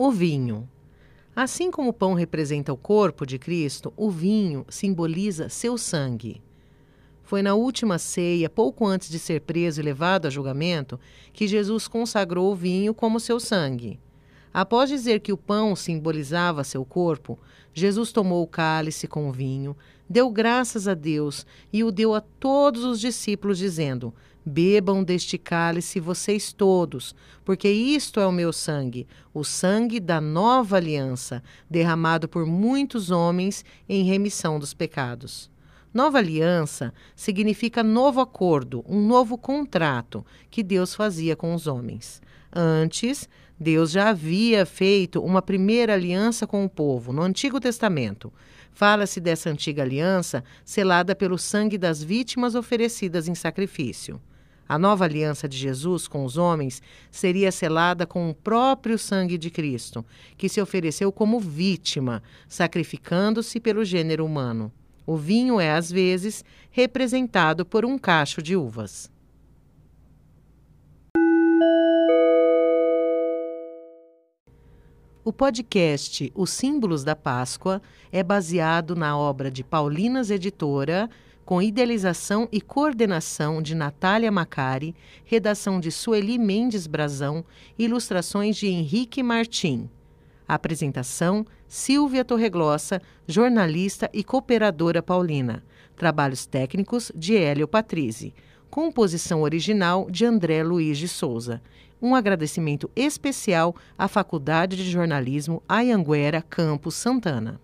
O vinho. Assim como o pão representa o corpo de Cristo, o vinho simboliza seu sangue. Foi na última ceia, pouco antes de ser preso e levado a julgamento, que Jesus consagrou o vinho como seu sangue. Após dizer que o pão simbolizava seu corpo, Jesus tomou o cálice com o vinho, deu graças a Deus e o deu a todos os discípulos, dizendo: Bebam deste cálice vocês todos, porque isto é o meu sangue, o sangue da nova aliança, derramado por muitos homens em remissão dos pecados. Nova aliança significa novo acordo, um novo contrato que Deus fazia com os homens. Antes, Deus já havia feito uma primeira aliança com o povo, no Antigo Testamento. Fala-se dessa antiga aliança selada pelo sangue das vítimas oferecidas em sacrifício. A nova aliança de Jesus com os homens seria selada com o próprio sangue de Cristo, que se ofereceu como vítima, sacrificando-se pelo gênero humano. O vinho é, às vezes, representado por um cacho de uvas. O podcast Os Símbolos da Páscoa é baseado na obra de Paulinas Editora com idealização e coordenação de Natália Macari, redação de Sueli Mendes Brazão, ilustrações de Henrique Martim. Apresentação: Silvia Torreglossa, jornalista e cooperadora paulina. Trabalhos técnicos de Hélio Patrizzi. Composição original de André Luiz de Souza. Um agradecimento especial à Faculdade de Jornalismo Ayanguera Campos Santana.